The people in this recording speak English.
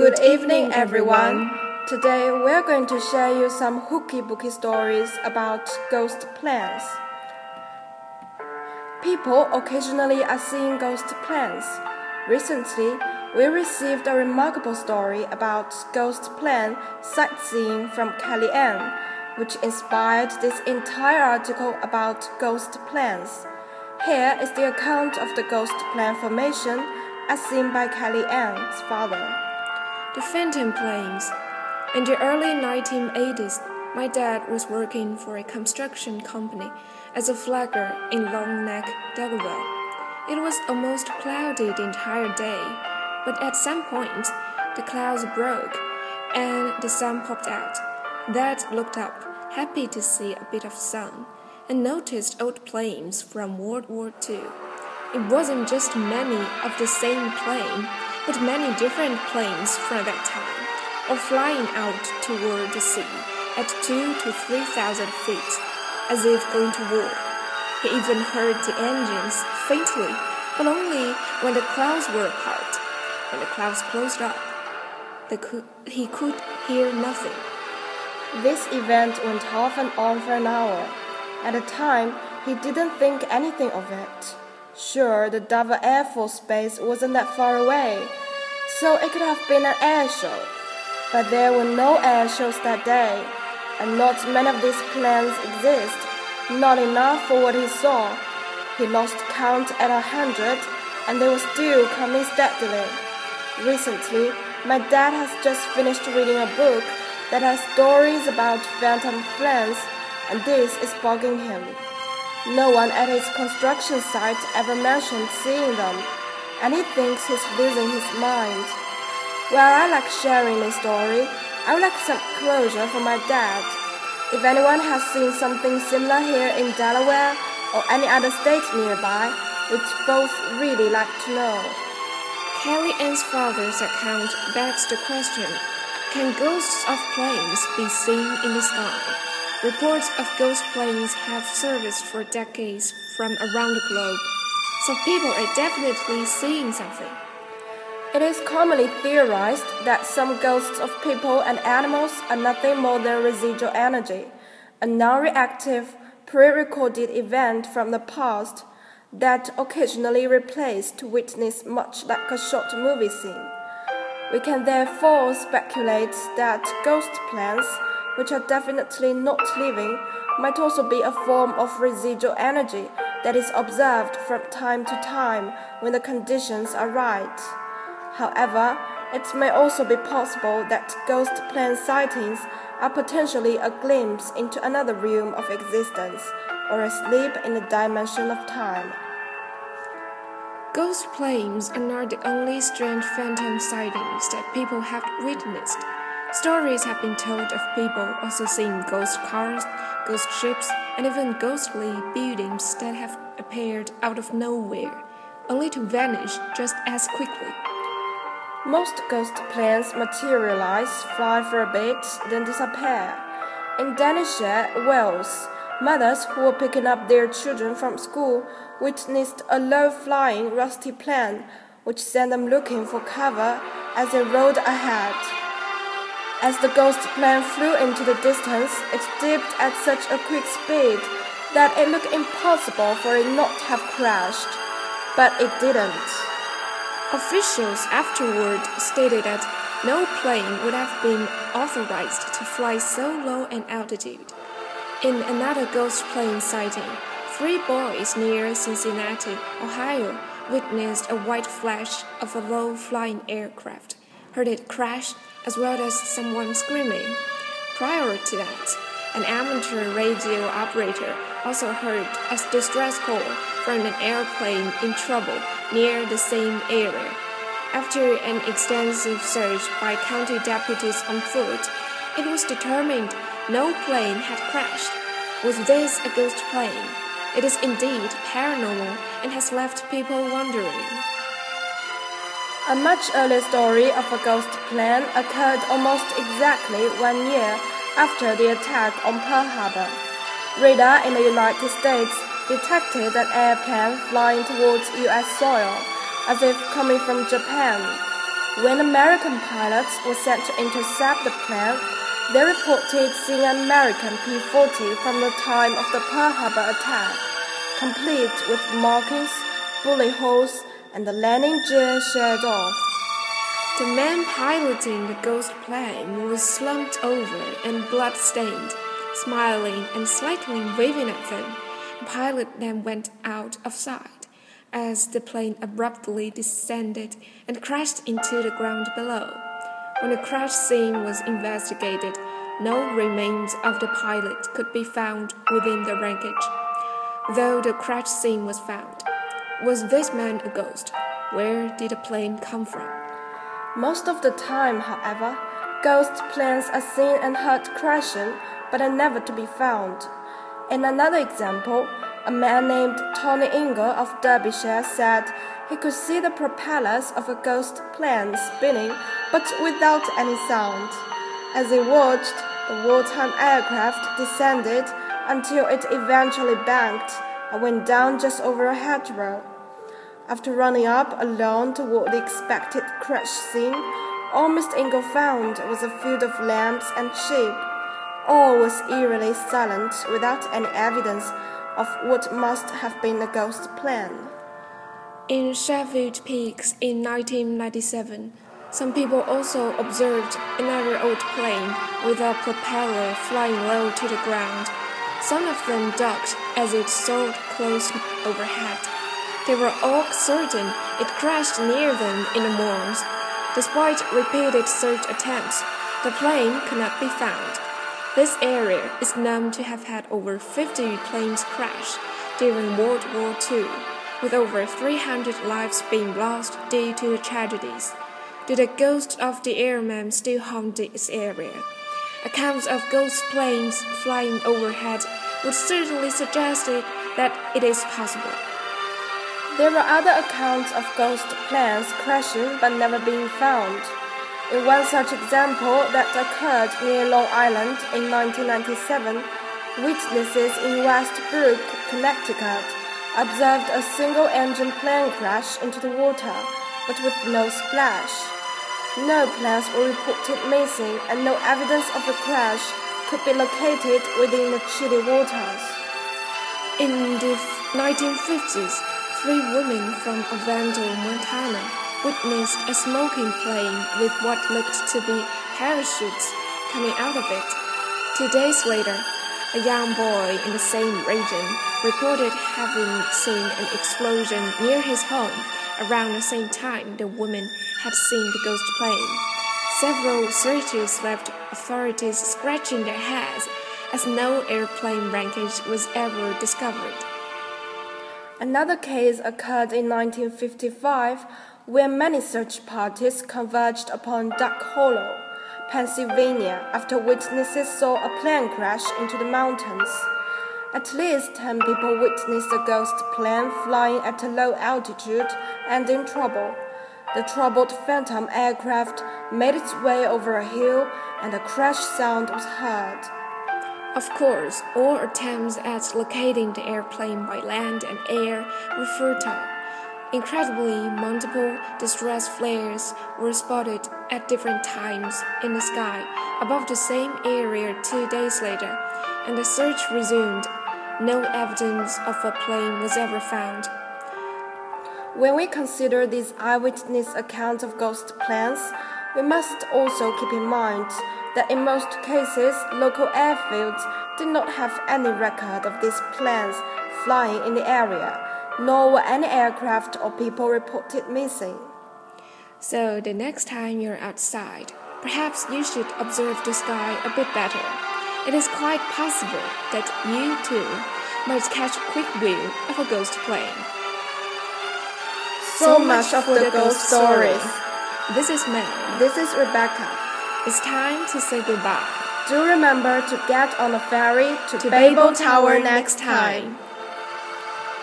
Good evening, everyone. Today we're going to share you some hooky booky stories about ghost plants. People occasionally are seeing ghost plants. Recently, we received a remarkable story about ghost plant sightseeing from Kelly Ann, which inspired this entire article about ghost plants. Here is the account of the ghost plant formation as seen by Kelly Ann's father. The Phantom Planes. In the early 1980s, my dad was working for a construction company as a flagger in Long Neck, Delaware. It was almost cloudy the entire day, but at some point, the clouds broke and the sun popped out. Dad looked up, happy to see a bit of sun, and noticed old planes from World War II. It wasn't just many of the same plane but many different planes from that time, or flying out toward the sea at two to three thousand feet, as if going to war. He even heard the engines faintly, but only when the clouds were apart. When the clouds closed up, could, he could hear nothing. This event went off and on for an hour. At the time, he didn't think anything of it. Sure, the Dover Air Force Base wasn't that far away, so it could have been an air show. But there were no air shows that day, and not many of these planes exist. Not enough for what he saw. He lost count at a hundred, and they were still coming steadily. Recently, my dad has just finished reading a book that has stories about phantom planes, and this is bugging him. No one at his construction site ever mentioned seeing them, and he thinks he's losing his mind. While I like sharing this story, I would like some closure from my dad. If anyone has seen something similar here in Delaware or any other state nearby, we'd both really like to know. Kelly Ann's father's account begs the question Can ghosts of planes be seen in the sky? Reports of ghost planes have surfaced for decades from around the globe, so people are definitely seeing something. It is commonly theorized that some ghosts of people and animals are nothing more than residual energy, a non reactive, pre recorded event from the past that occasionally replays to witness much like a short movie scene. We can therefore speculate that ghost planes which are definitely not living, might also be a form of residual energy that is observed from time to time when the conditions are right. However, it may also be possible that ghost plane sightings are potentially a glimpse into another realm of existence or a sleep in the dimension of time. Ghost planes are not the only strange phantom sightings that people have witnessed. Stories have been told of people also seeing ghost cars, ghost ships, and even ghostly buildings that have appeared out of nowhere, only to vanish just as quickly. Most ghost planes materialize, fly for a bit, then disappear. In Denbighshire, Wales, mothers who were picking up their children from school witnessed a low flying, rusty plane which sent them looking for cover as they rode ahead. As the ghost plane flew into the distance, it dipped at such a quick speed that it looked impossible for it not to have crashed. But it didn't. Officials afterward stated that no plane would have been authorized to fly so low an altitude. In another ghost plane sighting, three boys near Cincinnati, Ohio, witnessed a white flash of a low flying aircraft, heard it crash as well as someone screaming. Prior to that, an amateur radio operator also heard a distress call from an airplane in trouble near the same area. After an extensive search by county deputies on foot, it was determined no plane had crashed. Was this a ghost plane? It is indeed paranormal and has left people wondering. A much earlier story of a ghost plane occurred almost exactly one year after the attack on Pearl Harbor. Radar in the United States detected an airplane flying towards U.S. soil as if coming from Japan. When American pilots were sent to intercept the plane, they reported seeing an American P 40 from the time of the Pearl Harbor attack, complete with markings, bullet holes, and the landing gear sheared off. The man piloting the ghost plane was slumped over and blood-stained, smiling and slightly waving at them. The pilot then went out of sight as the plane abruptly descended and crashed into the ground below. When the crash scene was investigated, no remains of the pilot could be found within the wreckage. Though the crash scene was found, was this man a ghost? Where did the plane come from? Most of the time, however, ghost planes are seen and heard crashing, but are never to be found. In another example, a man named Tony Ingle of Derbyshire said he could see the propellers of a ghost plane spinning, but without any sound. As he watched, the wartime aircraft descended until it eventually banked and went down just over a hedgerow. After running up alone toward the expected crash scene, all Mr. Ingle found was a field of lambs and sheep. All was eerily silent without any evidence of what must have been a ghost plane. In Sheffield Peaks in 1997, some people also observed another old plane with a propeller flying low to the ground. Some of them ducked as it soared close overhead. They were all certain it crashed near them in the moors. Despite repeated search attempts, the plane could not be found. This area is known to have had over 50 planes crash during World War II, with over 300 lives being lost due to the tragedies. Do the ghosts of the airmen still haunt this area? Accounts of ghost planes flying overhead would certainly suggest that it is possible. There are other accounts of ghost planes crashing but never being found. In one such example that occurred near Long Island in 1997, witnesses in Westbrook, Connecticut, observed a single engine plane crash into the water, but with no splash. No planes were reported missing, and no evidence of the crash could be located within the chilly waters. In the 1950s, Three women from Ovando, Montana, witnessed a smoking plane with what looked to be parachutes coming out of it. Two days later, a young boy in the same region reported having seen an explosion near his home around the same time the woman had seen the ghost plane. Several searches left authorities scratching their heads as no airplane wreckage was ever discovered. Another case occurred in 1955 where many search parties converged upon Duck Hollow, Pennsylvania, after witnesses saw a plane crash into the mountains. At least 10 people witnessed a ghost plane flying at a low altitude and in trouble. The troubled Phantom aircraft made its way over a hill and a crash sound was heard. Of course, all attempts at locating the airplane by land and air were futile. Incredibly, multiple distress flares were spotted at different times in the sky above the same area two days later, and the search resumed. No evidence of a plane was ever found. When we consider these eyewitness accounts of ghost planes, we must also keep in mind that in most cases local airfields did not have any record of these planes flying in the area, nor were any aircraft or people reported missing. So the next time you're outside, perhaps you should observe the sky a bit better. It is quite possible that you too might catch a quick view of a ghost plane. So, so much, much for the, the ghost stories. This is Mel. This is Rebecca. It's time to say goodbye. Do remember to get on the ferry to, to Babel Tower next time.